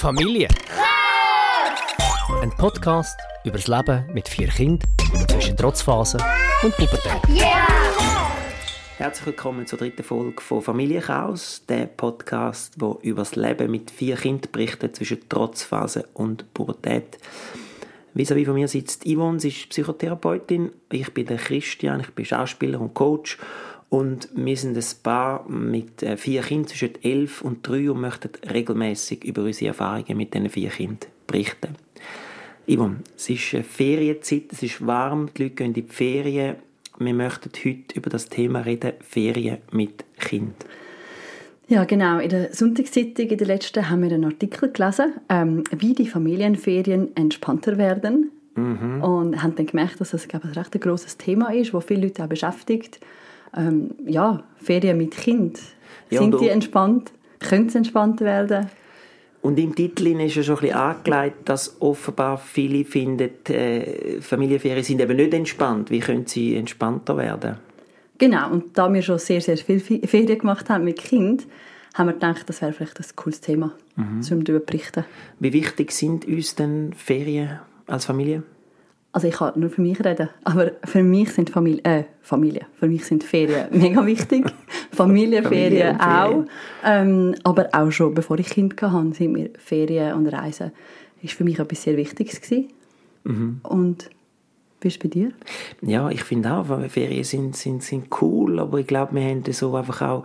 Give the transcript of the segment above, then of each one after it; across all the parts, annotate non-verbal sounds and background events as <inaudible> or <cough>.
Familie. Ein Podcast über das Leben mit vier Kindern zwischen Trotzphase und Pubertät. Herzlich willkommen zur dritten Folge von Familienchaos, der Podcast, wo über das Leben mit vier Kindern berichtet zwischen Trotzphase und Pubertät. Vis-à-vis von mir sitzt Yvonne, sie ist Psychotherapeutin. Ich bin der Christian, ich bin Schauspieler und Coach. Und wir sind ein Paar mit äh, vier Kindern zwischen elf und drei und möchten regelmäßig über unsere Erfahrungen mit diesen vier Kindern berichten. Yvonne, es ist eine Ferienzeit, es ist warm, die Leute gehen in die Ferien. Wir möchten heute über das Thema reden, Ferien mit Kind. Ja, genau. In der Sonntagszeitung, in der letzten, haben wir einen Artikel gelesen, ähm, wie die Familienferien entspannter werden. Mhm. Und haben dann gemerkt, dass das glaube ich, ein recht grosses Thema ist, das viele Leute auch beschäftigt. Ähm, ja, Ferien mit Kind. Ja, Sind die entspannt? Können sie entspannt werden? Und im Titel ist ja schon ein bisschen angelegt, dass offenbar viele finden, äh, Familienferien sind eben nicht entspannt. Wie können sie entspannter werden? Genau, und da wir schon sehr, sehr viel Ferien gemacht haben mit Kind, haben wir gedacht, das wäre vielleicht ein cooles Thema, mhm. um darüber zu berichten. Wie wichtig sind uns denn Ferien als Familie? Also ich kann nur für mich reden, aber für mich sind Familie, äh, Familie, für mich sind Ferien <laughs> mega wichtig, Familienferien auch, ähm, aber auch schon bevor ich Kind hatte, sind mir Ferien und Reisen ist für mich etwas sehr Wichtiges gewesen. Mhm. Und wie ist es bei dir? Ja, ich finde auch, Ferien sind, sind, sind cool, aber ich glaube, wir haben so einfach auch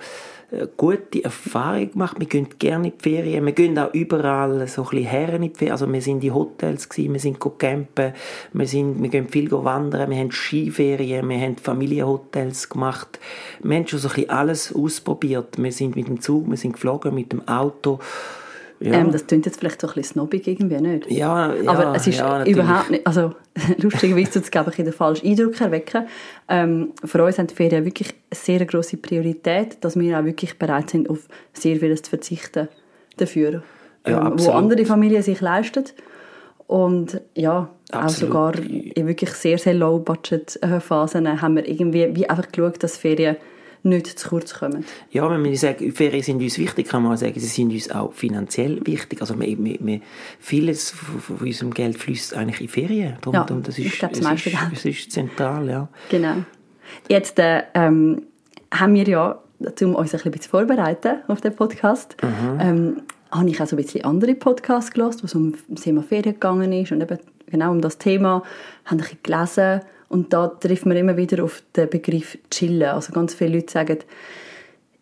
äh, gute Erfahrungen gemacht. Wir gehen gerne in die Ferien. Wir gehen auch überall so ein bisschen her in die Ferien. Also wir sind in Hotels gewesen, wir sind campen, wir, sind, wir gehen viel wandern, wir haben Skiferien, wir haben Familienhotels gemacht. Wir haben schon so ein bisschen alles ausprobiert. Wir sind mit dem Zug, wir sind geflogen mit dem Auto. Ja. Ähm, das klingt jetzt vielleicht so ein bisschen snobbig irgendwie, nicht? Ja, ja Aber es ist ja, überhaupt nicht, also <laughs> lustigerweise es, glaube ich, den falschen Eindruck erwecken. Ähm, für uns haben die Ferien wirklich eine sehr grosse Priorität, dass wir auch wirklich bereit sind, auf sehr vieles zu verzichten dafür. Ja, ähm, wo andere Familien sich leisten. Und ja, absolut. auch sogar in wirklich sehr, sehr Low-Budget-Phasen haben wir irgendwie wie einfach geschaut, dass Ferien nicht zu kurz kommen. Ja, wenn wir sagen, Ferien sind uns wichtig, kann man sagen, sie sind uns auch finanziell wichtig. Also wir, wir, wir, vieles von unserem Geld fließt eigentlich in Ferien. Darum, ja, darum, das ist, ich glaube, das meiste ist, es ist zentral, ja. Genau. Jetzt äh, ähm, haben wir ja, um uns ein bisschen vorbereiten auf den Podcast, mhm. ähm, habe ich auch so ein bisschen andere Podcasts gelesen, wo es um das Thema Ferien gegangen ist und eben genau um das Thema, habe ich gelesen, und da trifft man immer wieder auf den Begriff chillen. Also ganz viele Leute sagen,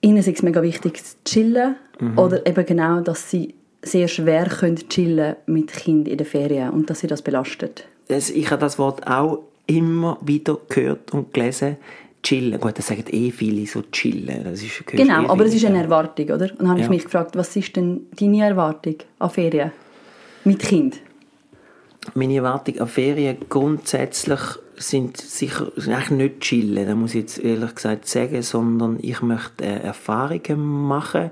ihnen ist es mega wichtig zu chillen mhm. oder eben genau, dass sie sehr schwer können chillen mit Kind in den Ferien und dass sie das belastet. Ich habe das Wort auch immer wieder gehört und gelesen. Chillen. Gut, das sagen eh viele so chillen. Das ist, genau, eh aber es ist eine Erwartung, oder? Und dann habe ja. ich mich gefragt, was ist denn deine Erwartung an Ferien mit Kind? Meine Erwartung an Ferien grundsätzlich sind sicher eigentlich nicht chillen, da muss ich jetzt ehrlich gesagt sagen, sondern ich möchte äh, Erfahrungen machen.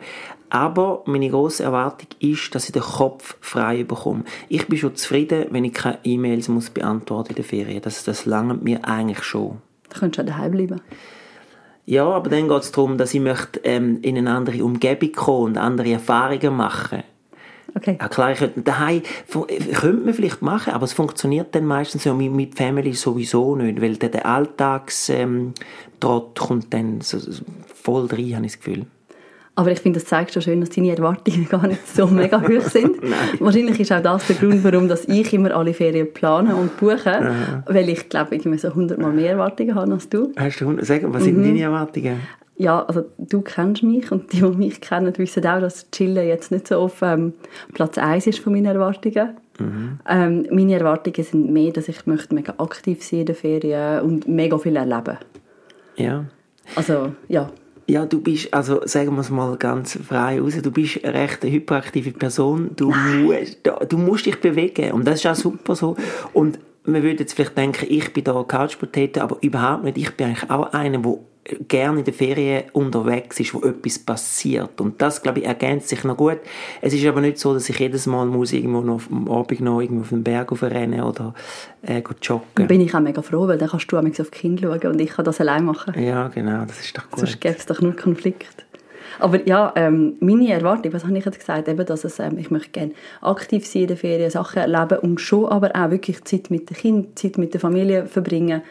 Aber meine große Erwartung ist, dass ich den Kopf frei bekomme. Ich bin schon zufrieden, wenn ich keine E-Mails muss beantworten in der Ferien. Das, das langt mir eigentlich schon. Da könntest du daheim bleiben. Ja, aber dann geht es darum, dass ich möchte, ähm, in eine andere Umgebung kommen und andere Erfahrungen machen. Okay. Ja, klar, ich könnte, daheim könnte man vielleicht machen, aber es funktioniert dann meistens ja mit, mit Family sowieso nicht, weil der, der Alltagstrott ähm, kommt dann so, so voll rein, habe ich das Gefühl. Aber ich finde, das zeigt schon schön, dass deine Erwartungen <laughs> gar nicht so mega hoch sind. <laughs> Wahrscheinlich ist auch das der Grund, warum dass ich immer alle Ferien plane und buche, Aha. weil ich glaube, ich so hundertmal mehr Erwartungen habe als du. Hast du, sag, was sind mhm. deine Erwartungen? Ja, also du kennst mich und die, die mich kennen, wissen auch, dass Chillen jetzt nicht so auf ähm, Platz 1 ist von meinen Erwartungen. Mhm. Ähm, meine Erwartungen sind mehr, dass ich möchte mega aktiv sein in den Ferien und mega viel erleben. Ja. Also, ja. Ja, du bist, also sagen wir es mal ganz frei raus, du bist eine recht hyperaktive Person. Du, musst, du musst dich bewegen und das ist auch super so. Und man würde jetzt vielleicht denken, ich bin da Couch Potato, aber überhaupt nicht. Ich bin eigentlich auch einer, der gerne in der Ferien unterwegs ist, wo etwas passiert. Und das, glaube ich, ergänzt sich noch gut. Es ist aber nicht so, dass ich jedes Mal muss irgendwo noch am Abend noch irgendwo auf den Berg rennen oder äh, joggen. Da bin ich auch mega froh, weil dann kannst du auf die Kinder schauen und ich kann das allein machen. Ja, genau, das ist doch gut. Sonst gäbe es doch nur Konflikt. Aber ja, ähm, meine Erwartung, was habe ich jetzt gesagt, eben, dass es, ähm, ich möchte gerne aktiv sein in der Ferien, Sachen erleben und schon aber auch wirklich Zeit mit den Kindern, Zeit mit der Familie verbringen,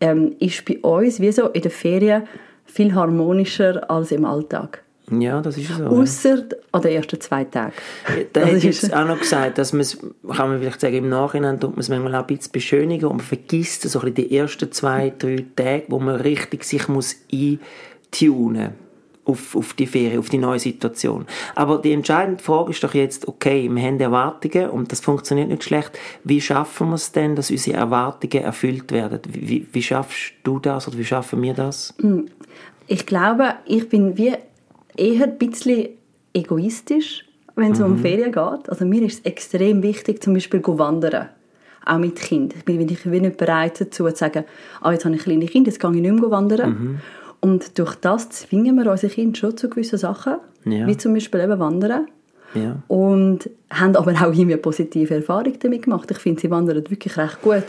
ähm, ist bei uns wie so in der Ferien viel harmonischer als im Alltag. Ja, das ist so. Außer an den ersten zwei Tagen. <laughs> Da Das hätte ich ist- jetzt auch noch gesagt, dass man es, kann man vielleicht sagen, im Nachhinein tut man es manchmal auch ein bisschen beschönigen und man vergisst so ein bisschen die ersten zwei, drei Tage, wo man richtig sich muss eintunen auf, auf die Ferien, auf die neue Situation. Aber die entscheidende Frage ist doch jetzt, okay, wir haben Erwartungen und das funktioniert nicht schlecht. Wie schaffen wir es denn, dass unsere Erwartungen erfüllt werden? Wie, wie, schaffst du das oder wie schaffen wir das? Ich glaube, ich bin wie eher ein bisschen egoistisch, wenn es um Ferien geht. Also mir ist es extrem wichtig, zum Beispiel zu wandern. Auch mit Kind. Ich bin, ich bin nicht bereit dazu, zu sagen, ah, jetzt habe ich kleine Kinder, jetzt gehe ich nicht mehr wandern. Und durch das zwingen wir unsere Kinder schon zu gewissen Sachen, Ja. wie zum Beispiel eben Wandern. Ja. Und haben aber auch irgendwie positive Erfahrungen damit gemacht. Ich finde, sie wandern wirklich recht gut.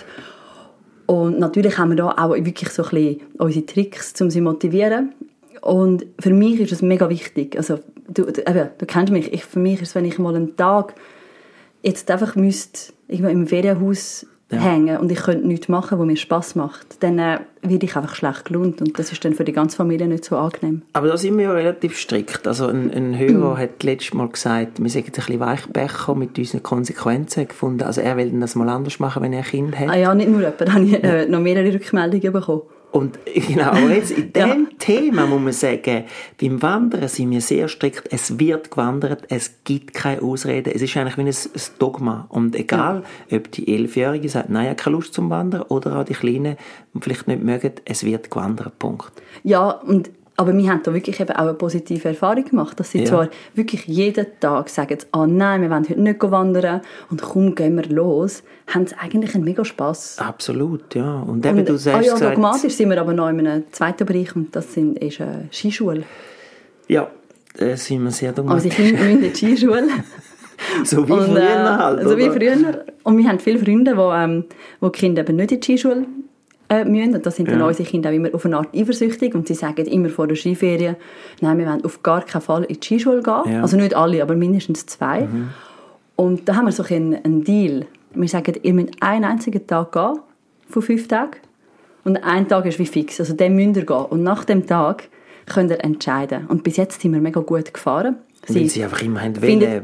Und natürlich haben wir da auch wirklich so ein bisschen unsere Tricks, um sie zu motivieren. Und für mich ist es mega wichtig. Also, du, du, eben, du kennst mich. Ich, für mich ist es, wenn ich mal einen Tag jetzt einfach müsste, irgendwo im Ferienhaus Ja. hängen und ich könnte nichts machen, was mir Spass macht, dann äh, werde ich einfach schlecht gelohnt. Und das ist dann für die ganze Familie nicht so angenehm. Aber da sind wir ja relativ strikt. Also ein, ein Hörer hat letztes Mal gesagt, wir sind ein bisschen Weichbecher mit unseren Konsequenzen gefunden. Also er will das mal anders machen, wenn er ein Kind hat. Ah ja, nicht nur jemand, da habe ich äh, noch mehrere Rückmeldungen bekommen. Und <laughs> genau, jetzt in <laughs> Ja. dem Thema muss man sagen, beim Wandern sind wir sehr strikt. Es wird gewandert, es gibt keine Ausreden. Es ist eigentlich wie ein, Dogma. Und egal, ob die Elfjährige sagt, nein, ich habe keine Lust zum Wandern, oder auch die Kleinen, vielleicht nicht mögen, es wird gewandert, Punkt. Ja, und, aber wir haben da wirklich eben auch eine positive Erfahrung gemacht, dass sie Ja. zwar wirklich jeden Tag sagen, ah nein, wir wollen heute nicht wandern und kaum gehen wir los, haben sie eigentlich einen mega Spass. Absolut, ja. Und eben, Und, du ah sagst ja, gesagt, dogmatisch sind wir aber noch in einem zweiten Bereich und das sind, ist eine Skischule. ja, da sind wir sehr Also dogmatisch. die Kinder müssen in die Skischule. <laughs> so wie Und, früher äh, halt, So wie oder? früher. Und wir haben viele Freunde, die, ähm, wo die Kinder eben nicht in die Skischule äh, müssen. Und da sind dann Ja. unsere Kinder auch immer auf eine Art eifersüchtig und sie sagen immer vor der Skiferie, nein, wir wollen auf gar keinen Fall in die Skischule gehen. Ja. Mhm. Also nicht alle, aber mindestens zwei. Und da haben wir so einen, einen Deal. Wir sagen, ihr müsst einen einzigen Tag gehen, von fünf Tagen. Und ein Tag ist wie fix. Also den müsst ihr gehen. Und nach dem Tag könnt ihr entscheiden. Und bis jetzt sind wir mega gut gefahren. Weil sie einfach immer haben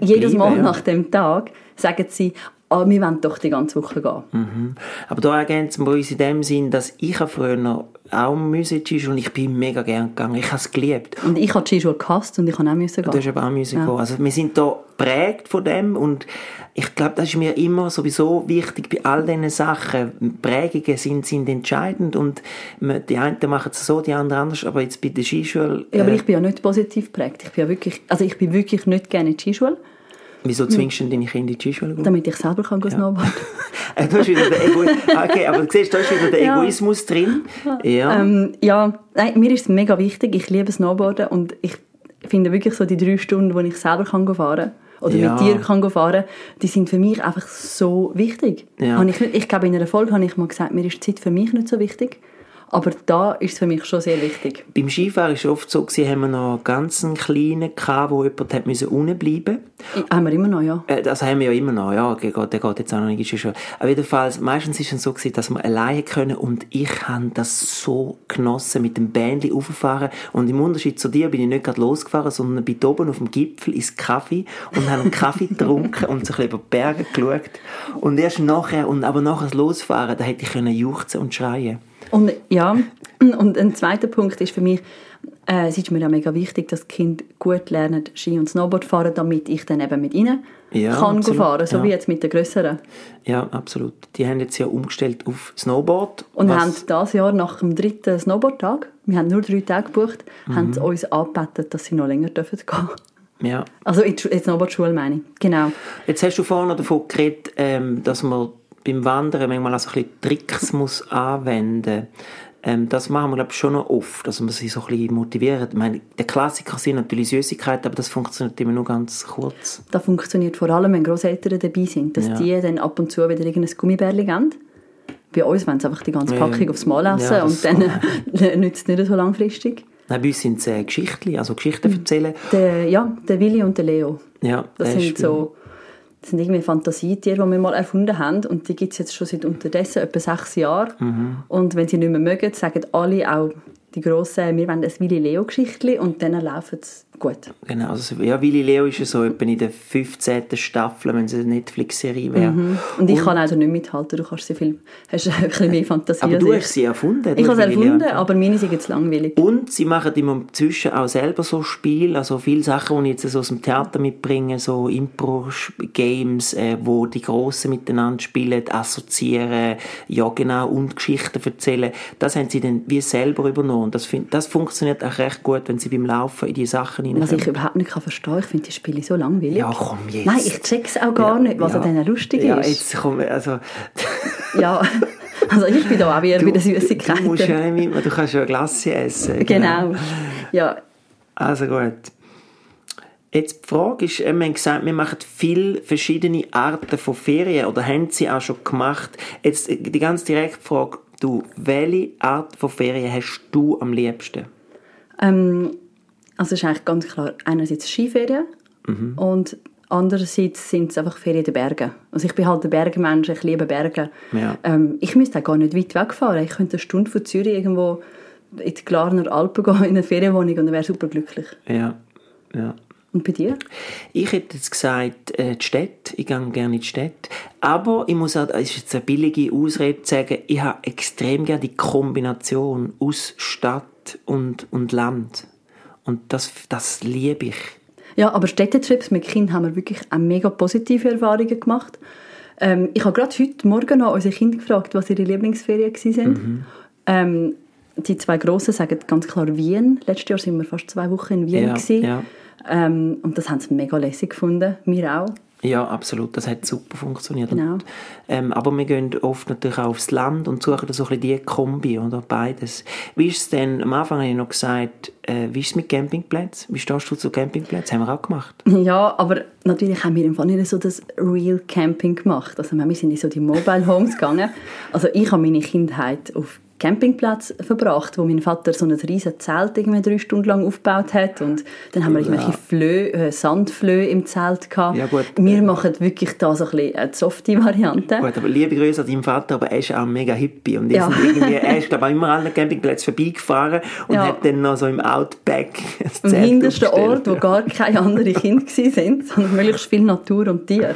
jedes Mal ja. nach dem Tag sagen sie, ah, wir wollen doch die ganze Woche gehen. Mhm. Aber da ergänzen wir uns in dem Sinn, dass ich habe früher auch müssen Skischule und ich bin mega gern gegangen. Ich habe es geliebt. Und ich habe die Skischule gehasst und ich kann auch müssen gehen. Du hast aber auch müssen gehen. Also wir sind da prägt von dem und ich glaube, das ist mir immer sowieso wichtig bei all diesen Sachen. Prägungen sind, sind entscheidend und die einen machen es so, die anderen anders, aber jetzt bei der Skischule, Ja, aber äh, ich bin ja nicht positiv geprägt. Ich bin ja wirklich, also ich bin wirklich nicht gerne in die Skischule, wieso zwingst du denn deine Kinder in die Skischule? zu gehen? damit ich selber kann ja. snowboarden <laughs> Äh, du hast wieder den Ego okay, aber du siehst, da ist wieder der Ja. Egoismus drin. Ja. ähm, Ja, nein, mir ist es mega wichtig. Ich liebe Snowboarden und ich finde wirklich so die drei Stunden, wo ich selber kann fahren kann oder Ja. mit dir kann fahren die sind für mich einfach so wichtig. Ja. Ich, ich glaube, in einer Folge habe ich mal gesagt, mir ist die Zeit für mich nicht so wichtig. Aber da ist es für mich schon sehr wichtig. Beim Skifahren war es oft so, gewesen, haben wir noch einen ganz kleinen gehabt, wo jemand hat müssen unten bleiben Haben wir immer noch, ja. Äh, Das haben wir ja immer noch, ja, der geht, der geht jetzt auch noch nicht Skischule. Aber jedenfalls, meistens ist es so gewesen, dass wir alleine können und ich habe das so genossen, mit dem Bändli rauffahren und im Unterschied zu dir bin ich nicht gerade losgefahren, sondern bin oben auf dem Gipfel ins Kaffee und habe einen Kaffee getrunken und so ein bisschen über die Berge geschaut und erst nachher, und aber nachher das Losfahren, da hätte ich können juchzen und schreien Und ja, und ein zweiter Punkt ist für mich, äh, es ist mir ja mega wichtig, dass Kinder gut lernen Ski und Snowboard fahren, damit ich dann eben mit ihnen Ja, kann absolut, fahren, so ja. wie jetzt mit den Grösseren. Ja, absolut. Die haben jetzt ja umgestellt auf Snowboard. Und was- haben dieses Jahr nach dem dritten Snowboard-Tag, wir haben nur drei Tage gebucht, Mhm. haben sie uns angebeten, dass sie noch länger dürfen gehen. ja. Also in die Snowboard-Schule meine ich, genau. Jetzt hast du vorhin davon geredet, ähm, dass man beim Wandern manchmal auch so ein bisschen Tricks muss anwenden ähm, Das machen wir, glaube ich, schon noch oft, dass man sich so ein bisschen motiviert. Ich meine, der Klassiker sind natürlich Süßigkeiten, aber das funktioniert immer nur ganz kurz. Das funktioniert vor allem, wenn Großeltern dabei sind, dass Ja. die dann ab und zu wieder irgendein Gummibärli geben. Bei uns wollen sie einfach die ganze Ja, Packung aufs Mal essen ja, und dann <laughs> nützt es nicht so langfristig. Nein, bei uns sind es äh, Geschichten, also Geschichten erzählen. Der, ja, der Willi und der Leo. Ja, Das sind ist- so, das sind irgendwie Fantasietiere, die wir mal erfunden haben und die gibt es jetzt schon seit unterdessen etwa sechs Jahren. Mhm. Und wenn sie nicht mehr mögen, sagen alle, auch die Grossen, wir wollen ein Willi-Leo-Geschichtli und dann laufen es gut. Genau, also, ja, Willi Leo ist ja so etwa in der 15. Staffel, wenn es eine Netflix-Serie wäre. Und ich kann also nicht mithalten, du kannst sehr viel, hast ein bisschen mehr Fantasie Aber du hast sie erfunden. Ich habe es Willi Leo erfunden, aber meine sind jetzt langweilig. Und sie machen immer zwischen auch selber so Spiele, also viele Sachen, die ich jetzt so aus dem Theater mitbringe, so Impro-Games, äh, wo die Grossen miteinander spielen, assoziieren, ja genau, und Geschichten erzählen. Das haben sie dann wie selber übernommen. Das, find, das funktioniert auch recht gut, wenn sie beim Laufen in die Sachen Was ich überhaupt nicht kann verstehen ich finde die Spiele so langweilig. Ja, komm jetzt. Nein, ich check's auch gar nicht, was ja. an denen lustig ja, ist. jetzt komm, also, <laughs> Ja, also ich bin da auch eher bei den du Süßigkeiten. musst ja nicht mit, du kannst ja Glasse essen. Genau. Ja, Also gut. Jetzt die Frage ist, wir haben gesagt, wir machen viele verschiedene Arten von Ferien oder haben sie auch schon gemacht. Jetzt die ganz direkte Frage, du, welche Art von Ferien hast du am liebsten? ähm, also es ist eigentlich ganz klar, einerseits Skiferien Mhm. und andererseits sind es einfach Ferien in den Bergen. Also ich bin halt ein Bergmensch, ich liebe Berge. Ja. Ähm, ich müsste auch gar nicht weit wegfahren. Ich könnte eine Stunde von Zürich irgendwo in die Glarner Alpen gehen, in eine Ferienwohnung und wäre super glücklich. Ja, ja. Und bei dir? Ich hätte jetzt gesagt, äh, die Städte. Ich gehe gerne in die Städte. Aber ich muss auch, es ist jetzt eine billige Ausrede zu sagen, ich habe extrem gerne die Kombination aus Stadt und, und Land. Und das, das liebe ich. Ja, aber Städtetrips mit Kindern haben wir wirklich auch mega positive Erfahrungen gemacht. Ähm, ich habe gerade heute Morgen noch unsere Kinder gefragt, was ihre Lieblingsferien waren. Mhm. Ähm, die zwei Grossen sagen ganz klar Wien. Letztes Jahr sind wir fast zwei Wochen in Wien. Ja, gewesen. ja. Ähm, und das haben sie mega lässig gefunden. Wir auch. Ja, absolut. Das hat super funktioniert. Genau. Und, ähm, aber wir gehen oft natürlich auch aufs Land und suchen so ein bisschen die Kombi oder beides. Wie ist es denn, am Anfang habe ich noch gesagt, äh, wie ist es mit Campingplätzen? Wie stehst du zu Campingplätzen? Haben wir auch gemacht. Ja, aber natürlich haben wir im Fall nicht so das Real Camping gemacht. Also wir sind in so die Mobile Homes <laughs> gegangen. Also ich habe meine Kindheit auf Campingplatz verbracht, wo mein Vater so ein riesen Zelt irgendwie drei Stunden lang aufgebaut hat und dann haben wir irgendwelche Flöhe, äh, Sandflöhe im Zelt gehabt. Ja, gut. Wir machen wirklich da so ein bisschen eine softe Variante. Gut, aber liebe Grüße an deinen Vater, aber er ist auch mega Hippie. Und Ja. ja. irgendwie, er ist, glaube ich, immer an den Campingplätzen vorbeigefahren und Ja. hat dann noch so im Outback das Am Zelt hintersten aufgestellt. Ort, wo gar keine anderen Kinder waren, sind, sondern möglichst viel Natur und Tier.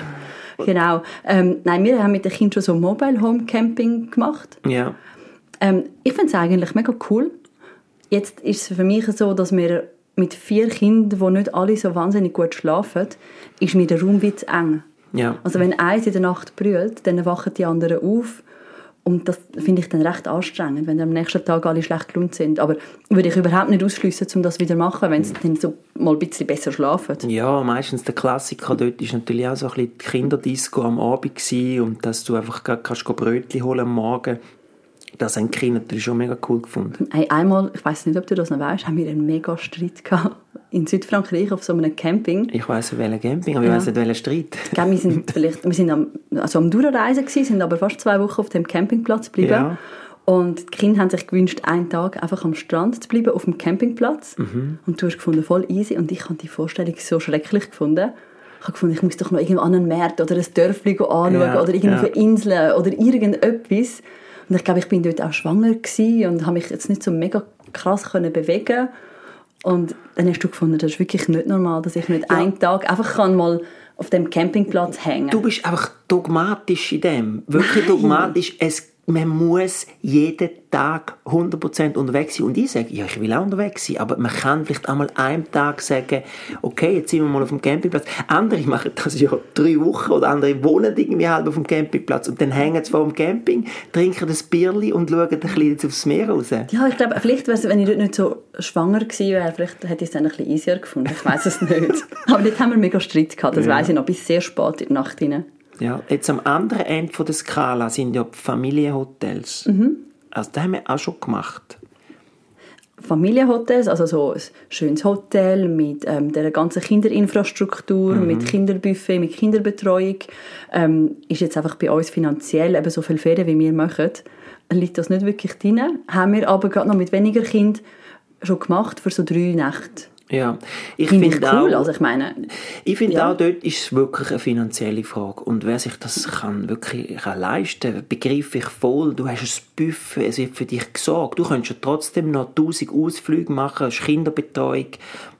Genau. Ähm, nein, wir haben mit den Kindern schon so Mobile Home Camping gemacht. Ja. Ähm, ich finde es eigentlich mega cool. Jetzt ist es für mich so, dass wir mit vier Kindern, die nicht alle so wahnsinnig gut schlafen, ist mir der Raum wie zu eng. Ja. Also wenn eins in der Nacht brüllt, dann wachen die anderen auf. Und das finde ich dann recht anstrengend, wenn am nächsten Tag alle schlecht gelohnt sind. Aber würde ich überhaupt nicht ausschließen, um das wieder zu machen, wenn sie dann so mal ein bisschen besser schlafen. Ja, meistens der Klassiker dort ist natürlich auch so ein bisschen die Kinderdisco am Abend gewesen und dass du einfach gerade kannst Brötchen holen am Morgen. Das haben die Kinder schon mega cool gefunden. Hey, einmal, ich weiß nicht, ob du das noch weißt, haben wir einen mega Streit gehabt in Südfrankreich auf so einem Camping. Ich weiss welchen Camping, aber ich Ja. weiss nicht welchen Streit. Gell, wir sind <laughs> vielleicht, wir sind am, also am Durchreisen gewesen, sind aber fast zwei Wochen auf dem Campingplatz geblieben. Ja. Und die Kinder haben sich gewünscht, einen Tag einfach am Strand zu bleiben, auf dem Campingplatz. Mhm. Und du hast gefunden, voll easy. Und ich habe die Vorstellung so schrecklich gefunden. Ich habe gefunden, ich muss doch noch irgendwo an einen Markt oder ein Dörfli anschauen Ja, oder irgendwo ja. Inseln oder irgendetwas. Und ich glaube, ich bin dort auch schwanger und habe mich jetzt nicht so mega krass können bewegen Und dann hast du gefunden, das ist wirklich nicht normal, dass ich nicht einen Tag einfach kann mal auf dem Campingplatz hängen Du bist einfach dogmatisch in dem. Wirklich dogmatisch. Es, man muss jeden Tag 100% unterwegs sein. Und ich sage, ja, ich will auch unterwegs sein. Aber man kann vielleicht einmal einen Tag sagen, okay, jetzt sind wir mal auf dem Campingplatz. Andere machen das ja drei Wochen oder andere wohnen irgendwie halb auf dem Campingplatz und dann hängen sie vor dem Camping, trinken das Bierli und schauen ein bisschen aufs Meer raus. Ja, ich glaube, vielleicht wenn ich dort nicht so schwanger gewesen wäre, vielleicht hätte ich es dann ein bisschen easier gefunden. Ich weiß es nicht. <laughs> Aber dort haben wir mega Streit gehabt, das Ja. weiss ich noch, bis sehr spät in die Nacht hinein. Ja, jetzt am anderen Ende von der Skala sind ja die Familienhotels. Also das haben wir auch schon gemacht. Familienhotels, also so ein schönes Hotel mit ähm, der ganzen Kinderinfrastruktur, mit Kinderbuffet, mit Kinderbetreuung, ähm, ist jetzt einfach bei uns finanziell eben so viel Ferien, wie wir machen, liegt das nicht wirklich drin. Haben wir aber gerade noch mit weniger Kind schon gemacht für so drei Nächte. Ja, ich Finde ich finde cool. auch, Also ich meine, Ich finde Ja. auch, dort ist es wirklich eine finanzielle Frage. Und wer sich das kann wirklich kann leisten begreife ich voll. Du hast ein Buffet, es wird für dich gesorgt. Du könntest ja trotzdem noch tausend Ausflüge machen, hast Kinderbetreuung.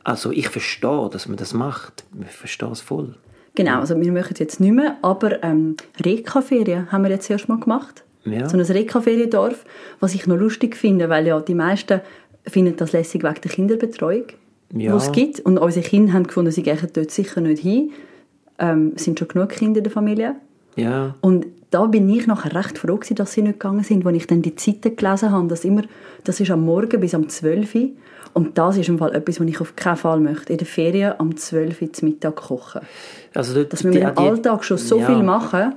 Also ich verstehe, dass man das macht. Ich verstehe es voll. genau, also wir machen es jetzt nicht mehr, aber ähm, Reka-Ferien haben wir jetzt erst mal gemacht. Ja. So ein Reka-Feriendorf, was ich noch lustig finde, weil ja die meisten finden das lässig wegen der Kinderbetreuung, Ja. die es gibt. Und unsere Kinder haben gefunden, sie gehen dort sicher nicht hin. Ähm, es sind schon genug Kinder in der Familie. Ja, Und da bin ich nachher recht froh gewesen, dass sie nicht gegangen sind, als ich dann die Zeiten gelesen habe, dass immer, das ist am Morgen bis am 12 Uhr. Und das ist im Fall etwas, was ich auf keinen Fall möchte. In der Ferien am 12 Uhr zum Mittag kochen. also dort, Dass wir die- die- Alltag schon so ja. viel machen.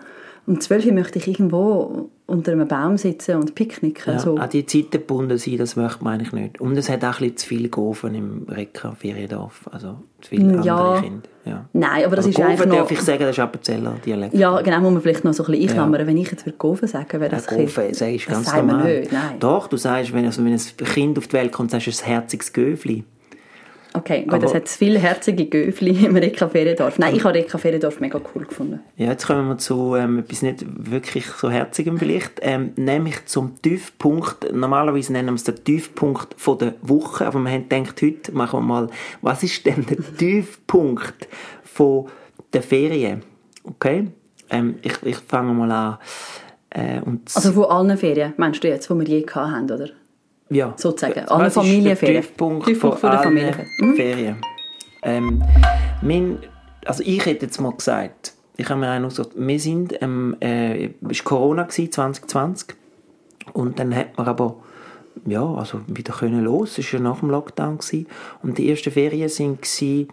Um 12 Uhr möchte ich irgendwo unter einem Baum sitzen und picknicken. Ja, so. An die Zeiten gebunden sein, das möchte man eigentlich nicht. Und es hat auch ein bisschen zu viel Gofen im Rekka Feriendorf. Also zu viele Ja. andere Kinder. Ja. Nein, aber das ist Gofen eigentlich noch... darf ich sagen, das ist Appenzeller Dialekt. Ja, genau, muss man vielleicht noch so ein bisschen einklammern. Wenn ich jetzt Gofen sagen, wäre das Ja, ein Gofen, bisschen- sagst du das ganz wir normal. nicht. Doch, du sagst, wenn, also wenn ein Kind auf die Welt kommt, sagst du ein herziges Göfli. Okay, gut, Aber- es hat viele herzige Göfli <laughs> im Reka Feriendorf. Nein, ich habe Reka Feriendorf mega cool gefunden. Ja, jetzt kommen wir zu ähm, etwas nicht wirklich so herzigem vielleicht, ähm, nämlich zum Tiefpunkt. Normalerweise nennen wir es den Tiefpunkt von der Woche, aber wir haben gedacht, heute machen wir mal, was ist denn der <laughs> Tiefpunkt von der Ferien? Okay? Ähm, ich, ich fange mal an. Äh, Also von allen Ferien, meinst du jetzt, die wir je haben, oder? Ja, sozusagen, Was alle ist der Familienferien. Tiefpunkt, Tiefpunkt von der allen Familienferien. Mhm. Ferien. Ähm, mein, also ich hätte jetzt mal gesagt, ich habe mir noch gesagt, wir sind, ähm, äh, es war Corona gewesen, 2020 und dann hat man aber ja, also wieder können los, es war ja nach dem Lockdown gewesen. und die ersten Ferien sind gewesen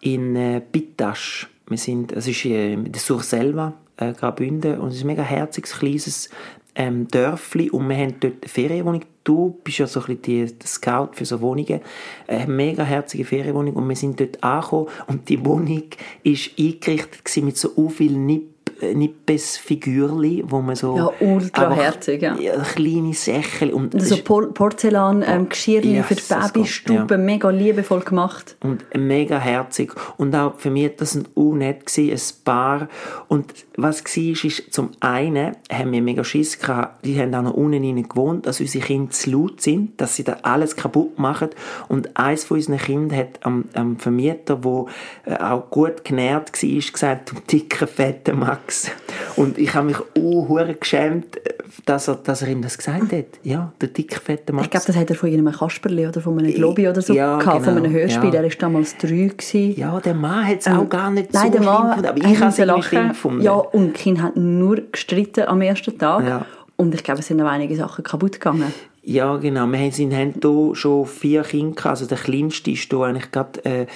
in äh, Bitasch. Wir sind, es ist äh, in der Surselva, äh, Graubünden und es ist ein mega herziges, kleines ähm, Dörfli und wir haben dort eine Ferienwohnung. Du bist ja so ein bisschen die, Scout für so Wohnungen. Eine mega herzige Ferienwohnung und wir sind dort angekommen und die Wohnung ist eingerichtet mit so viel Nipp Nippes-Figürli, wo man so... Ja, ultra herzig, ja. kleine Sächel und so Por Porzellan, ähm, Geschirrli Yes, für die Babystube, ja. mega liebevoll gemacht. und mega herzig und auch für mich das ein unnett gsi ein Paar und was gsi ist, ist zum einen haben wir mega Schiss gehabt, die haben auch noch unten rein gewohnt, dass unsere Kinder zu laut sind, dass sie da alles kaputt machen und eins von unseren Kindern hat am, am Vermieter, wo äh, auch gut genährt war, gesagt, du dicker fetter Max und ich habe mich uh, geschämt, äh, dass er, dass er ihm das gesagt hat, ja, der dicker fette Max. Ich glaube, das hat er von einem Kasperli oder von einem Globi oder so Ja, gehabt, von genau, einem Hörspiel. ja. Der war damals drei. Gewesen. ja, der Mann hat es auch gar nicht Ähm, Nein, so der Mann gefunden, aber hat ich habe es schlimm gefunden. Ja, und die Kinder haben nur gestritten am ersten Tag. Ja. Und ich glaube, es sind noch einige Sachen kaputt gegangen. Ja, genau. Wir haben, sind, haben hier schon vier Kinder gehabt. Also der kleinste ist hier eigentlich gerade, äh,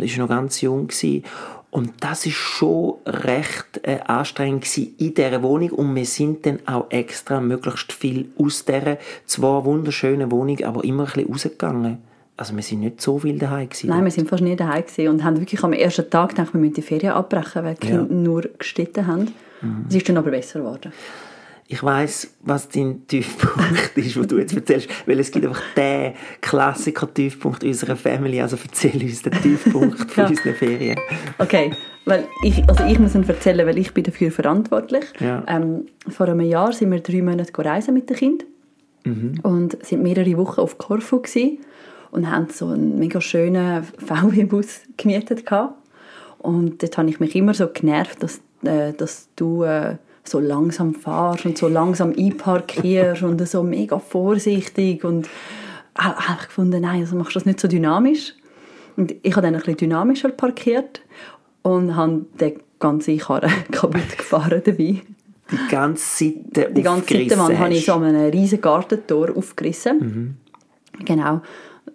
ist noch ganz jung gewesen. Und das ist schon recht äh, anstrengend gewesen in dieser Wohnung. Und wir sind dann auch extra möglichst viel aus dieser zwar wunderschönen Wohnung, aber immer ein bisschen rausgegangen. Also wir sind nicht so viel daheim gewesen. Nein, wir sind fast nie daheim gewesen und haben wirklich am ersten Tag gedacht, wir müssen die Ferien abbrechen, weil die Ja. Kinder nur gestritten haben. Mhm. Es ist dann aber besser geworden. Ich weiss, was dein Tiefpunkt <laughs> ist, was du jetzt erzählst, weil es gibt einfach den Klassiker-Tiefpunkt unserer Family. Also erzähl uns den Tiefpunkt <laughs> von Ja. unseren Ferien. Okay, weil ich, also ich muss ihn erzählen, weil ich bin dafür verantwortlich. Ja. Ähm, vor einem Jahr sind wir drei Monate reisen mit den Kindern und sind mehrere Wochen auf Korfu gewesen und haben so einen mega schönen VW-Bus gemietet gehabt. Und dort habe ich mich immer so genervt, dass, äh, dass du äh, so langsam fahrst und so langsam einparkierst und so mega vorsichtig und habe einfach gefunden, nein, also machst du das nicht so dynamisch. Und ich habe dann ein bisschen dynamischer parkiert und habe den ganzen Karren <laughs> kaputt gefahren dabei. Die ganze Seite Die ganze Seitenwand habe ich so an einem riesen Gartentor aufgerissen. Genau.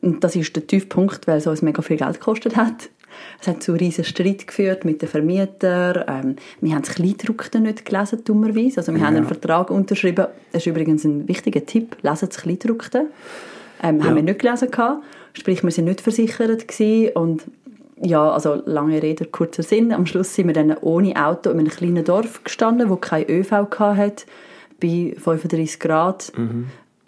Und das ist der Tiefpunkt, weil es uns mega viel Geld gekostet hat. Es hat zu riesen Streit geführt mit den Vermietern. Ähm, wir haben das Kleidruckte nicht gelesen, dummerweise. Also wir haben einen Vertrag unterschrieben. Das ist übrigens ein wichtiger Tipp. Lesen das Kleidruckte. Ähm, Haben wir nicht gelesen gehabt. Sprich, wir sind nicht versichert gewesen. Und ja, also lange Rede, kurzer Sinn. Am Schluss sind wir dann ohne Auto in einem kleinen Dorf gestanden, wo kein ÖV hatte, bei 35 Grad.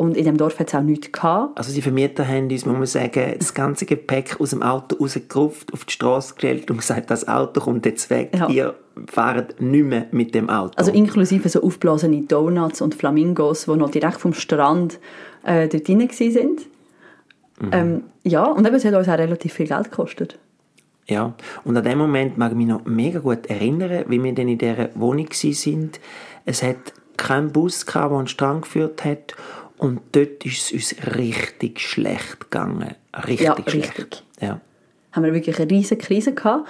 Und in dem Dorf hat es auch nichts gehabt. Also die Vermieter haben uns, muss man sagen, das ganze Gepäck aus dem Auto rausgerupft, auf die Straße gestellt und gesagt, das Auto kommt jetzt weg, Ja. ihr fahrt nicht mehr mit dem Auto. Also inklusive so aufblasene Donuts und Flamingos, die noch direkt vom Strand äh, dort rein sind. Ähm, ja, und eben, es hat uns auch relativ viel Geld gekostet. Ja, und an dem Moment mag ich mich noch mega gut erinnern, wie wir dann in dieser Wohnung sind. Es hat keinen Bus gehabt, der an den Strand geführt hat und dort ist es uns richtig schlecht gegangen. Richtig Ja, schlecht. richtig. Ja. haben wir wirklich eine riesige Krise gehabt.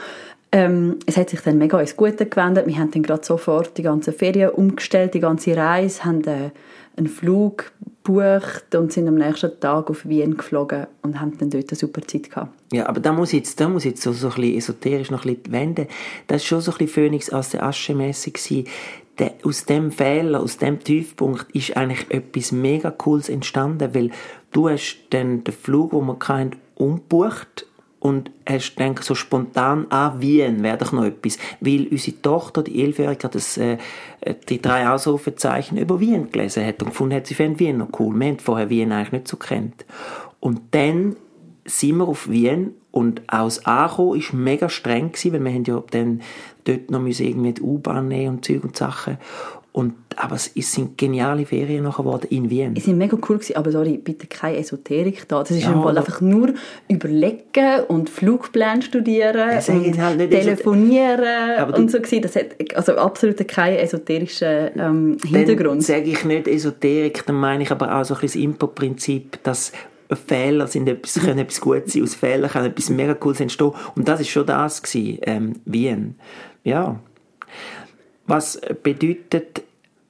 Ähm, es hat sich dann mega ins Gute gewendet. Wir haben dann gerade sofort die ganze Ferien umgestellt, die ganze Reise, haben äh, einen Flug gebucht und sind am nächsten Tag auf Wien geflogen und haben dann dort eine super Zeit gehabt. Ja, aber da muss ich jetzt, da muss ich jetzt so, so ein bisschen esoterisch noch ein bisschen wenden. Das ist schon so ein bisschen Phönix aus der Asche mässig Der, aus dem Fehler, aus dem Tiefpunkt ist eigentlich etwas mega Cooles entstanden, weil du hast dann den Flug, den wir hatten, umgebucht und hast dann so spontan an Wien wäre doch noch etwas, weil unsere Tochter, die Elfjährige, das, äh, die drei Ausrufezeichen über Wien gelesen hat und gefunden hat, sie fände Wien noch cool. Wir haben vorher Wien eigentlich nicht so kennt. Und dann sind wir auf Wien und aus Ankommen war mega streng, gewesen, weil wir haben ja dann dort noch irgendwie die U-Bahn nehmen und Zeug und Sachen. Und, aber es es sind geniale Ferien nachher geworden in Wien. Die sind mega cool gewesen, aber sorry, bitte keine Esoterik da. Das ist Ja, einfach nur überlegen und Flugpläne studieren und halt telefonieren und so gewesen. Das hat also absolut keinen esoterischen ähm, Dann Hintergrund. sage ich nicht Esoterik, dann meine ich aber auch so ein bisschen das Impo-Prinzip, dass Fehler sind etwas, können etwas Gutes sein, aus Fehlern kann etwas mega Cooles entstehen. Und das ist schon das gewesen, ähm, Wien. Ja. Was bedeutet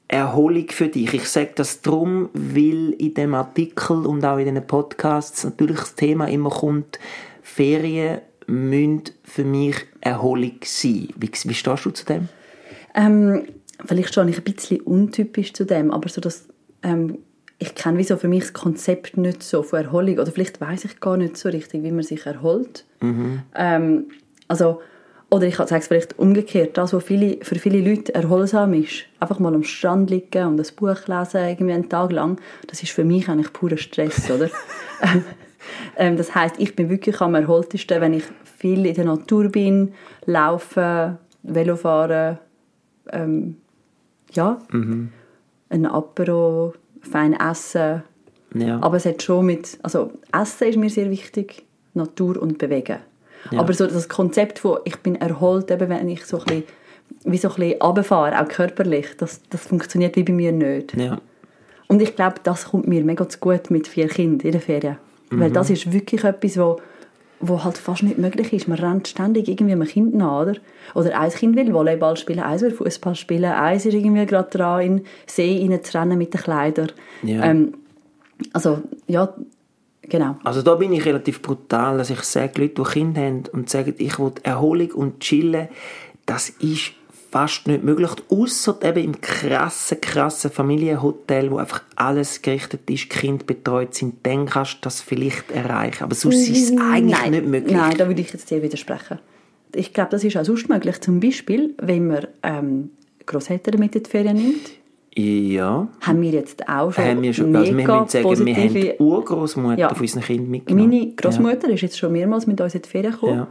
Erholung für dich? Ich sage das drum, weil in dem Artikel und auch in den Podcasts natürlich das Thema immer kommt, Ferien müssen für mich Erholung sein. Wie, wie stehst du zu dem? Ähm, vielleicht stehe ich ein bisschen untypisch zu dem, aber so das, ähm, ich kenne wie so für mich das Konzept nicht so von Erholung oder vielleicht weiß ich gar nicht so richtig, wie man sich erholt. Ähm, also, oder ich sage es vielleicht umgekehrt, das, was viele, für viele Leute erholsam ist, einfach mal am Strand liegen und ein Buch lesen, irgendwie einen Tag lang, das ist für mich eigentlich purer Stress, <laughs> oder? ähm, das heißt, ich bin wirklich am erholtesten, wenn ich viel in der Natur bin, laufen, Velo fahren, ähm, ja, ein Apero, fein essen. Ja. Aber es hat schon mit, also Essen ist mir sehr wichtig, Natur und Bewegen. Aber so das Konzept von, ich bin erholt, eben wenn ich so ein bisschen, wie so ein bisschen runterfahre, auch körperlich, das, das funktioniert wie bei mir nicht. ja. Und ich glaube, das kommt mir mega zu gut mit vier Kindern in der Ferien. Weil Mhm. das ist wirklich etwas, wo, wo halt fast nicht möglich ist. Man rennt ständig irgendwie einem Kind nach, oder? Oder ein Kind will Volleyball spielen, eins will Fußball spielen, eins ist irgendwie gerade dran, in den See reinzurennen mit den Kleidern. Ja. Ähm, also, ja, genau. Also da bin ich relativ brutal, dass ich sage, Leute, die Kinder haben und sagen, ich will Erholung und chillen, das ist fast nicht möglich, außer eben im krassen, krassen Familienhotel, wo einfach alles gerichtet ist, Kind betreut sind, dann kannst du das vielleicht erreichen. Aber sonst ist es eigentlich Nein, nicht möglich. Nein, da würde ich jetzt dir widersprechen. Ich glaube, das ist auch sonst möglich. Zum Beispiel, wenn man ähm, Großeltern mit in die Ferien nimmt, Ja, haben wir jetzt auch schon haben wir schon, mega also wir müssen sagen, wir positive... haben Urgroßmutter Ja. von unseren Kindern mitgenommen. Meine Großmutter ist jetzt schon mehrmals mit uns in die Ferien gekommen. Ja.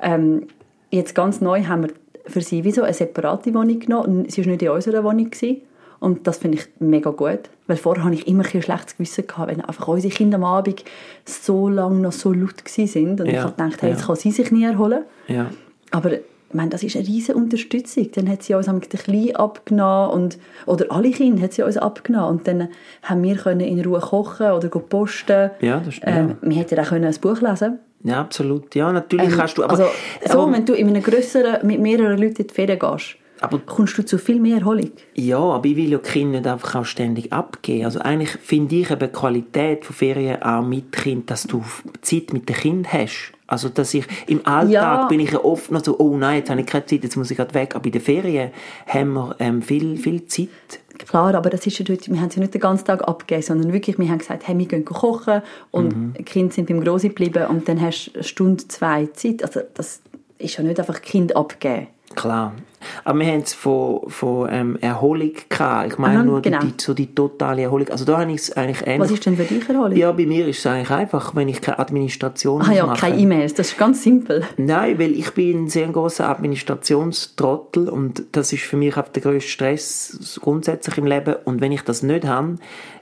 Ähm, jetzt ganz neu haben wir für sie wie so eine separate Wohnung genommen. Sie war nicht in unserer Wohnung. Gewesen. Und das finde ich mega gut. Weil vorher hatte ich immer ein schlechtes Gewissen, gehabt, wenn einfach unsere Kinder am Abend so lange noch so laut waren. Und ich Ja, habe gedacht, hey, jetzt ja. kann sie sich nie erholen. Ja. Aber ich meine, das ist eine riesige Unterstützung. Dann hat sie uns am Klein abgenommen und, oder alle Kinder hat sie uns abgenommen und dann haben wir können in Ruhe kochen oder posten. Ja, das stimmt. Ähm, wir hätten auch können ein Buch lesen ja, absolut. Ja, natürlich ähm, kannst du, aber, also, so, aber wenn du in einem grösseren, mit mehreren Leuten in die Ferien gehst, Aber- kommst du zu viel mehr Erholung. Ja, aber ich will ja die Kinder nicht einfach auch ständig abgeben. Also eigentlich finde ich eben die Qualität von Ferien auch mit Kind, dass du Zeit mit dem Kind hast. Also dass ich im Alltag Ja. bin ich ja oft noch so, oh nein, jetzt habe ich keine Zeit, jetzt muss ich gerade weg. Aber in den Ferien haben wir ähm, viel, viel Zeit. Klar, aber das ist ja dort, wir haben sie nicht den ganzen Tag abgegeben, sondern wirklich, wir haben gesagt, hey, wir gehen kochen und Mhm. die Kinder sind beim Grossi geblieben und dann hast du eine Stunde, zwei Zeit. Also das ist ja nicht einfach Kind abgeben. Klar. Aber wir haben es von, von ähm, Erholung gehabt. Ich meine Aha, nur genau. die, so die totale Erholung. Also da habe ich es eigentlich ähnlich. Was ist denn für dich Erholung? Ja, bei mir ist es eigentlich einfach, wenn ich keine Administration ah ja, mache. keine E-Mails, das ist ganz simpel. Nein, weil ich bin ein sehr großer Administrationstrottel und das ist für mich auch der grösste Stress grundsätzlich im Leben. Und wenn ich das nicht habe,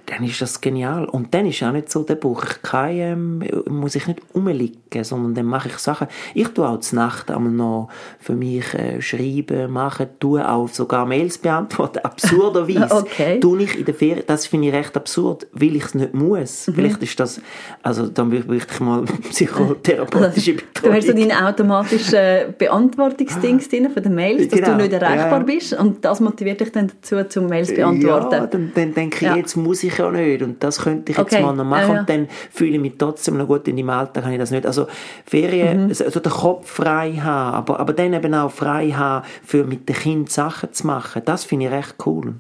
dann ist das genial. Und dann ist auch nicht so, dann brauche ich keine, ähm, muss ich nicht rumliegen, sondern dann mache ich Sachen. Ich tue auch zur Nacht einmal noch für mich äh, schreiben, machen, tue auch sogar Mails beantworten. Absurderweise <laughs> Okay. tue ich in der Ferien, das finde ich recht absurd, weil ich es nicht muss. Mhm. Vielleicht ist das, also dann bräuchte ich mal <laughs> psychotherapeutische Betreuung. <laughs> Du hast so deinen automatischen Beantwortungsdings drin von den Mails, dass Genau, du nicht erreichbar ja. bist und das motiviert dich dann dazu, zum Mails beantworten. Ja, dann, dann denke ich, Ja. jetzt muss ich ja nicht und das könnte ich jetzt Okay, mal noch machen ja, und dann fühle ich mich trotzdem noch gut in deinem Alltag, habe ich das nicht. Also Ferien, Mhm. also den Kopf frei haben, aber, aber dann eben auch frei haben, für mit den Kindern Sachen zu machen, das finde ich recht cool.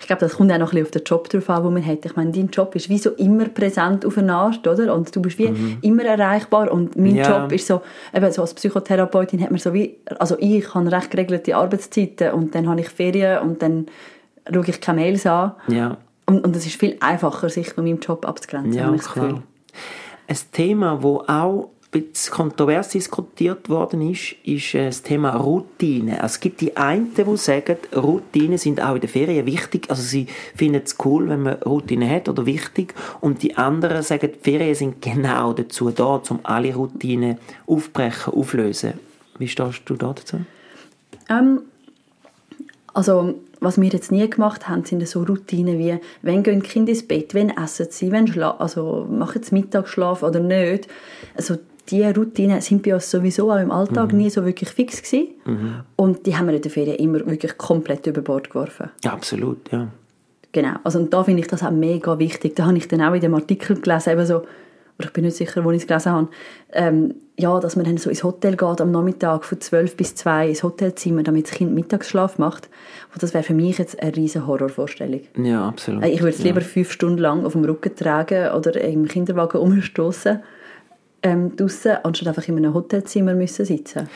Ich glaube, das kommt auch noch ein bisschen auf den Job drauf an, den man hat. Ich meine, dein Job ist wie so immer präsent auf eine Art, oder? Und du bist wie immer erreichbar. Und mein Mhm. Ja. Job ist so, eben so als Psychotherapeutin hat man so wie, also ich habe recht geregelte Arbeitszeiten und dann habe ich Ferien und dann schaue ich keine Mails an. Ja. Und, und es ist viel einfacher, sich von meinem Job abzugrenzen, Ja, das Gefühl. klar. Ein Thema, das auch bisschen kontrovers diskutiert worden ist, ist äh, das Thema Routine. Also es gibt die einen, die sagen, Routinen sind auch in den Ferien wichtig. Also sie finden es cool, wenn man Routine hat oder wichtig. Und die anderen sagen, die Ferien sind genau dazu da, um alle Routinen aufbrechen, auflösen. Wie stehst du da dazu? Ähm, also, was wir jetzt nie gemacht haben, sind so Routinen wie, wenn gehen die Kinder ins Bett, wenn essen sie, wenn schla also machen sie Mittagsschlaf oder nicht. Also, diese Routinen sind bei uns sowieso auch im Alltag nie so wirklich fix gewesen. Und die haben wir in den Ferien immer wirklich komplett über Bord geworfen. Ja, absolut, ja. Genau, also und da finde ich das auch mega wichtig. Da habe ich dann auch in dem Artikel gelesen, eben so, oder ich bin nicht sicher, wo ich es gelesen habe, ähm, ja, dass man dann so ins Hotel geht am Nachmittag von 12 bis 2 ins Hotelzimmer, damit das Kind Mittagsschlaf macht. Und das wäre für mich jetzt eine riesen Horrorvorstellung. Ja, absolut. Äh, Ich würde es ja. lieber fünf Stunden lang auf dem Rücken tragen oder im Kinderwagen umstoßen ähm, draussen, anstatt einfach in einem Hotelzimmer müssen sitzen.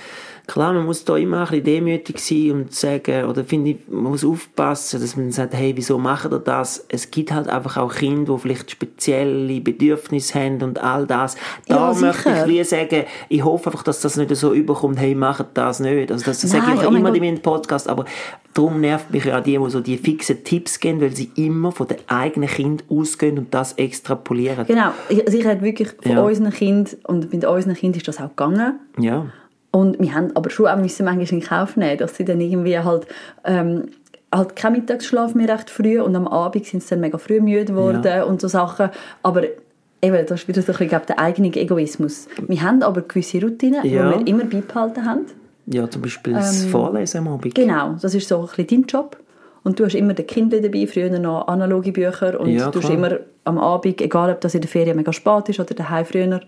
Klar, man muss da immer ein bisschen demütig sein und sagen, oder finde ich, man muss aufpassen, dass man sagt, hey, wieso macht ihr das? Es gibt halt einfach auch Kinder, die vielleicht spezielle Bedürfnisse haben und all das. Da Ja, möchte sicher. ich wie sagen, ich hoffe einfach, dass das nicht so überkommt, hey, macht das nicht. Also das sage ich auch oh immer in meinem Podcast, aber darum nervt mich ja auch die, die so die fixen Tipps geben, weil sie immer von den eigenen Kind ausgehen und das extrapolieren. Genau, ich- also ich rede wirklich von Ja. unseren Kindern und mit unseren Kindern ist das auch gegangen. Ja. Und wir haben aber schon auch müssen manchmal in Kauf nehmen, dass sie dann irgendwie halt, ähm, halt keinen Mittagsschlaf mehr recht früh und am Abend sind sie dann mega früh müde geworden Ja. und so Sachen. Aber eben, das ist wieder so ein bisschen, glaube der eigene Egoismus. Wir haben aber gewisse Routinen, Ja. die wir immer beibehalten haben. Ja, zum Beispiel das Ähm, Vorlesen am Abend. Genau, das ist so ein bisschen dein Job. Und du hast immer den Kindle dabei, früher noch analoge Bücher und Ja, du hast immer am Abend, egal ob das in der Ferien mega spät ist oder daheim früher,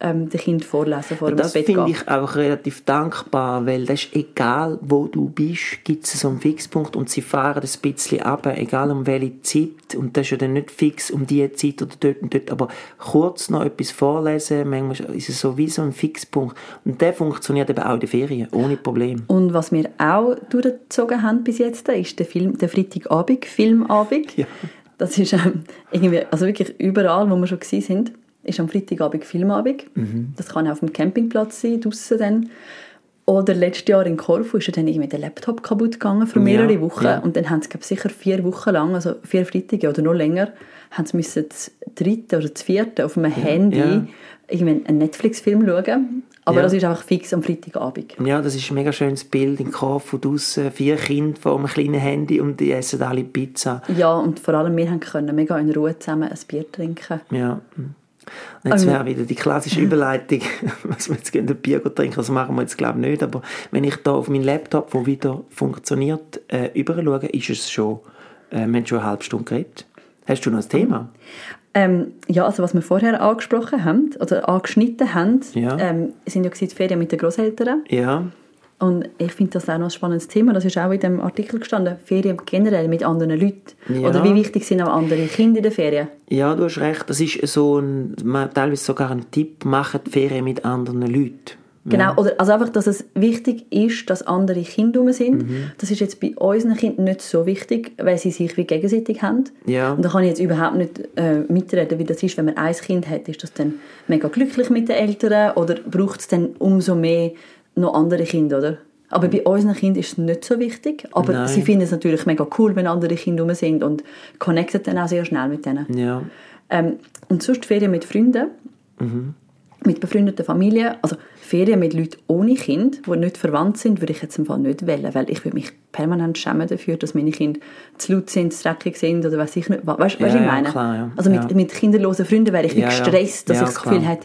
ähm, den Kind vorlesen vor dem Das finde ich auch relativ dankbar, weil das ist egal, wo du bist, gibt es so einen Fixpunkt und sie fahren ein bisschen ab, egal um welche Zeit. Und das ist ja dann nicht fix um diese Zeit oder dort und dort, aber kurz noch etwas vorlesen, manchmal ist es so wie so ein Fixpunkt. Und der funktioniert eben auch in den Ferien, ohne Problem. Und was wir auch durchgezogen haben bis jetzt, ist der, Film, der Freitagabend, Filmabend. Ja. Das ist ähm, irgendwie, also wirklich überall, wo wir schon gewesen sind, ist am Freitagabend Filmabend. Mhm. Das kann auch auf dem Campingplatz sein, draussen dann. Oder letztes Jahr in Korfu ist ja dann irgendwie der Laptop kaputt gegangen für mehrere Ja, Wochen. ja. Und dann haben sie, glaube ich, sicher vier Wochen lang, also vier Freitage oder noch länger, haben sie müssen das dritte oder das vierte auf einem Handy ja. irgendwie einen Netflix-Film schauen. Aber das ist einfach fix am Freitagabend. Ja, das ist ein mega schönes Bild in Korfu draussen, vier Kinder vor einem kleinen Handy und die essen alle Pizza. Ja, und vor allem wir können mega in Ruhe zusammen ein Bier trinken. Ja. Und jetzt wäre wieder die klassische <laughs> Überleitung, was wir jetzt ein Bier trinken, das machen wir jetzt glaube ich nicht, aber wenn ich da auf meinen Laptop, der wieder funktioniert, äh, überschaue, ist es schon, äh, wir haben schon eine halbe Stunde geredet. Hast du noch ein Thema? Ähm, ja, also was wir vorher angesprochen haben, oder angeschnitten haben, Ja. ähm, sind ja die Ferien mit den Großeltern. Ja, Und ich finde das auch noch ein spannendes Thema. Das ist auch in dem Artikel gestanden. Ferien generell mit anderen Leuten. Ja. Oder wie wichtig sind auch andere Kinder in den Ferien? ja, du hast recht, das ist so ein, teilweise sogar ein Tipp, macht die Ferien mit anderen Leuten. Genau, oder also einfach, dass es wichtig ist, dass andere Kinder rum sind. Mhm. Das ist jetzt bei unseren Kindern nicht so wichtig, weil sie sich wie gegenseitig haben. Ja. Und da kann ich jetzt überhaupt nicht äh, mitreden, wie das ist, wenn man ein Kind hat. Ist das dann mega glücklich mit den Eltern oder braucht es dann umso mehr noch andere Kinder, oder? Aber bei unseren Kindern ist es nicht so wichtig. Aber Nein. sie finden es natürlich mega cool, wenn andere Kinder rum sind und connecten dann auch sehr schnell mit denen. Ja. Ähm, und sonst Ferien mit Freunden, mit befreundeten Familien, also Ferien mit Leuten ohne Kind, die nicht verwandt sind, würde ich jetzt im Fall nicht wählen, weil ich würde mich permanent schämen dafür, dass meine Kinder zu laut sind, zu dreckig sind oder weiß ich nicht. Weißt du, Ja, was ich ja, meine? klar, ja. Also mit, Ja. mit kinderlosen Freunden wäre ich wie Ja, ja. gestresst, dass Ja, ich das. Gefühl habe,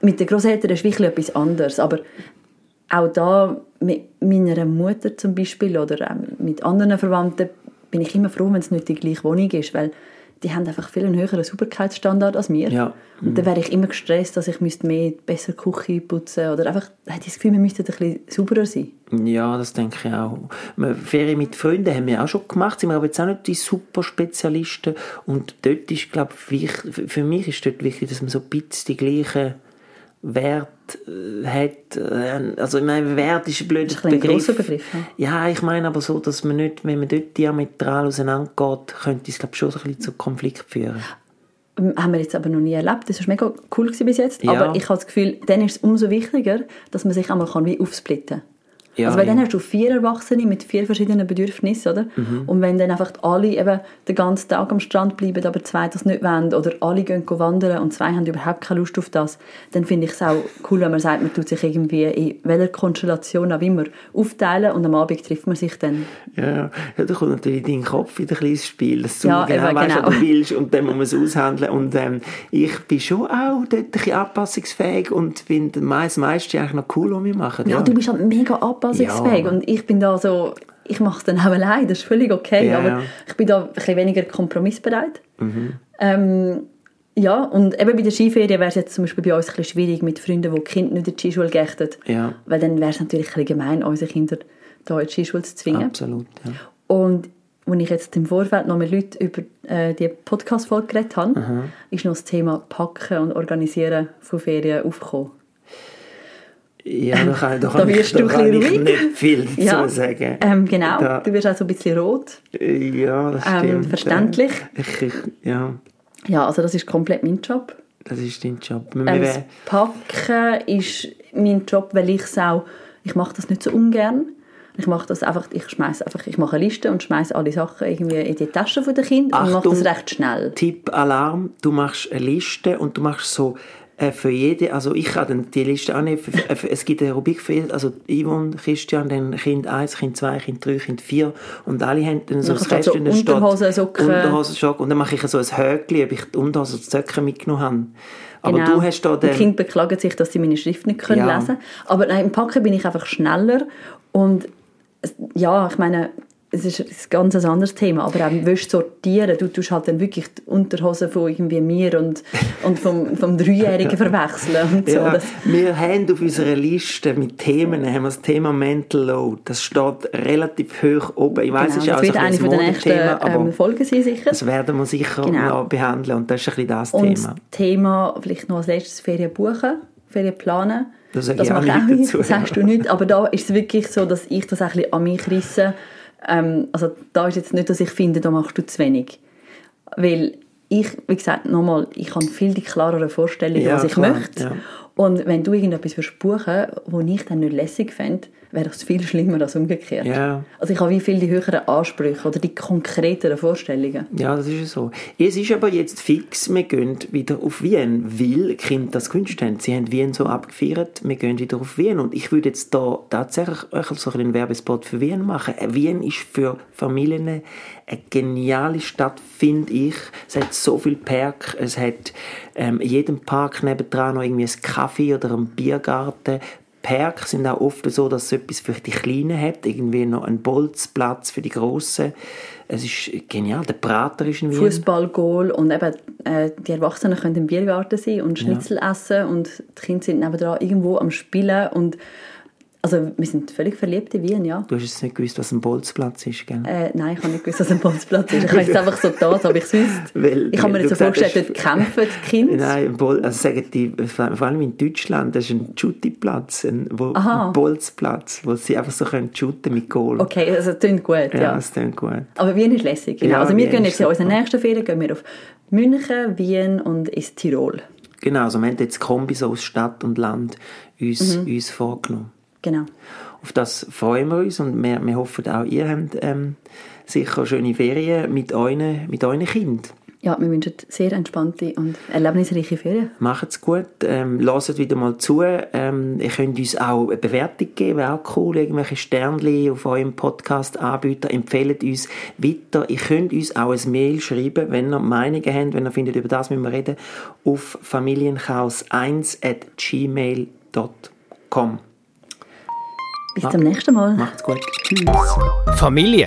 mit den Großeltern ist wirklich etwas anderes, aber auch da mit meiner Mutter zum Beispiel oder auch mit anderen Verwandten bin ich immer froh, wenn es nicht die gleiche Wohnung ist, weil die haben einfach viel einen höheren Sauberkeitsstandard als wir. Ja. Und dann wäre ich immer gestresst, dass ich müsste mehr besser Küche putzen oder einfach hätte das Gefühl, wir müssten ein bisschen sauberer sein. Ja, das denke ich auch. Ferien mit Freunden haben wir auch schon gemacht, sind wir aber jetzt auch nicht die super Spezialisten. Und dort ist, glaube ich, für mich ist dort wichtig, dass man so ein bisschen die gleichen Wert hat. Äh, Also, ich meine, Wert ist ein blöder ist ein Begriff. Begriff, Ja, ich meine aber so, dass man nicht, wenn man dort diametral auseinandergeht, könnte es, glaube schon so ein bisschen zu Konflikt führen. Ähm, haben wir jetzt aber noch nie erlebt. Das war mega cool bis jetzt. Ja. Aber ich habe das Gefühl, dann ist es umso wichtiger, dass man sich einmal kann wie aufsplitten kann. Ja, also weil dann ja. hast du vier Erwachsene mit vier verschiedenen Bedürfnissen, oder? Mhm. Und wenn dann einfach alle eben den ganzen Tag am Strand bleiben, aber zwei das nicht wollen, oder alle gehen wandern und zwei haben überhaupt keine Lust auf das, dann finde ich es auch cool, wenn man sagt, man tut sich irgendwie in welcher Konstellation auch immer aufteilen und am Abend trifft man sich dann. Ja, ja. ja, da kommt natürlich in deinen Kopf wieder ein kleines Spiel, dass du Ja, genau eben, weißt, genau. was du willst und dann muss man es aushandeln. Und ähm, ich bin schon auch dort ein bisschen anpassungsfähig und finde das meiste eigentlich noch cool, was wir machen. Ja, du bist halt mega anpassungsfähig Ja. und ich bin da so, ich mache es dann auch allein, das ist völlig okay, Ja, aber ich bin da ein bisschen weniger kompromissbereit. Mhm. Ähm, ja, und eben bei der Skiferie wäre es jetzt zum Beispiel bei uns ein bisschen schwierig mit Freunden, die die Kinder nicht in die Skischule gächten, Ja. weil dann wäre es natürlich ein bisschen gemein, unsere Kinder da in die Skischule zu zwingen. Absolut, ja. Und als ich jetzt im Vorfeld noch mit Leuten über äh, die Podcast-Folge geredet habe, Mhm. ist noch das Thema Packen und Organisieren von Ferien aufgekommen. Ja, da kann, da Da kann, ich, wirst da du ein kann bisschen ich ruhig. nicht viel <laughs> dazu Ja, sagen. Ähm, genau, Da- du wirst auch so ein bisschen rot. Ja, das Ähm, stimmt. verständlich. Ich, ich, ja, Ja, also das ist komplett mein Job. das ist dein Job. Ähm, das Packen ist mein Job, weil ich es auch, ich mache das nicht so ungern. Ich mache das einfach, ich schmeiß einfach, ich mache eine Liste und schmeiße alle Sachen irgendwie in die Tasche von den Kindern und mache Achtung. das recht schnell. Tipp Alarm, du machst eine Liste und du machst so äh, für jede, also ich kann dann die Liste annehmen, für, äh, für, es gibt eine Rubrik für jede, also Yvonne, Christian, dann Kind 1, Kind 2, Kind 3, Kind 4 und alle haben dann so Dann du Kästchen, dann steht Unterhosen, Socken. Unterhosen, Socken und dann mache ich so ein Höckchen, ob ich die Unterhosen und die Socken mitgenommen habe. Aber Genau. du hast da Die dann... Kinder beklagen sich, dass sie meine Schrift nicht können Ja. lesen Aber nein, im Packen bin ich einfach schneller. Und ja, ich meine, es ist ein ganz anderes Thema. Aber willst du sortieren, du tust halt dann wirklich die Unterhosen von irgendwie mir und, und vom, vom Dreijährigen <laughs> verwechseln. Und so. Ja, Das, wir haben auf unserer Liste mit Themen haben wir das Thema Mental Load. Das steht relativ hoch oben. Ich weiß, genau, es ist das auch wird so ein eine von ein nächsten Modethema, aber ähm, Folgen sein, sicher. das werden wir sicher Genau. noch behandeln und das ist ein bisschen das Und Thema. das Thema, vielleicht noch als letztes, Ferien buchen, Ferien planen. Das sage ich auch nicht ich, dazu, das sagst du nicht, aber da ist es wirklich so, dass ich das ein bisschen an mich risse. Ähm, also da ist jetzt nicht, dass ich finde, da machst du zu wenig. Weil ich, wie gesagt, nochmal, ich habe viel die klarere Vorstellung, Ja, was ich klar, möchte. ja. Und wenn du irgendetwas willst buchen was ich dann nicht lässig fände, wäre das viel schlimmer als umgekehrt. Ja. Also ich habe wie viel die höheren Ansprüche oder die konkreteren Vorstellungen. Ja, das ist so. Es ist aber jetzt fix, wir gehen wieder auf Wien, weil Kinder das gewünscht haben. Sie haben Wien so abgefeiert, wir gehen wieder auf Wien. Und ich würde jetzt da tatsächlich auch so einen Werbespot für Wien machen. Äh, Wien ist für Familien eine geniale Stadt, finde ich. Es hat so viel Park, es hat ähm, in jedem Park nebendran noch irgendwie ein Kaffee oder einen Biergarten. Parks sind auch oft so, dass es etwas für die Kleinen hat, irgendwie noch einen Bolzplatz für die Grossen. Es ist genial. Der Prater ist in Wien. Fußball, Goal und eben äh, die Erwachsenen können im Biergarten sein und Schnitzel essen und die Kinder sind nebenan irgendwo am Spielen und Also wir sind völlig verliebt in Wien, ja. Du hast jetzt nicht gewusst, was ein Bolzplatz ist, gell? Äh, nein, ich habe nicht gewusst, was ein Bolzplatz ist. Ich habe jetzt einfach so da, als ob ich es wüsste. Ich habe mir jetzt so vorgestellt, dort kämpfen die Kinder. Nein, ein Bol also sagen die, vor allem in Deutschland, das ist ein Shooty-Platz, ein, wo, Aha. ein Bolzplatz, wo sie einfach so können shooten mit Goal. Okay, also das klingt gut, ja. Ja, das klingt gut. Aber Wien ist lässig, genau. Ja, also wir Wien gehen jetzt in unseren nächsten Ferien gehen wir auf München, Wien und ins Tirol. Genau, also wir haben jetzt Kombis aus Stadt und Land uns, Mhm. uns vorgenommen. Genau. Auf das freuen wir uns und wir, wir hoffen auch, ihr habt ähm, sicher schöne Ferien mit euren, mit euren Kindern. Ja, wir wünschen sehr entspannte und erlebnisreiche Ferien. Macht's gut, ähm, lasst wieder mal zu. Ähm, ihr könnt uns auch eine Bewertung geben, wäre auch cool. Irgendwelche Sternchen auf eurem Podcast-Anbieter. Empfehlt uns weiter. Ihr könnt uns auch ein Mail schreiben, wenn ihr Meinungen habt, wenn ihr findet, über das müssen wir reden, auf familienchaos1 at gmail.com. Bis zum nächsten Mal. Macht's gut. Tschüss. Familie.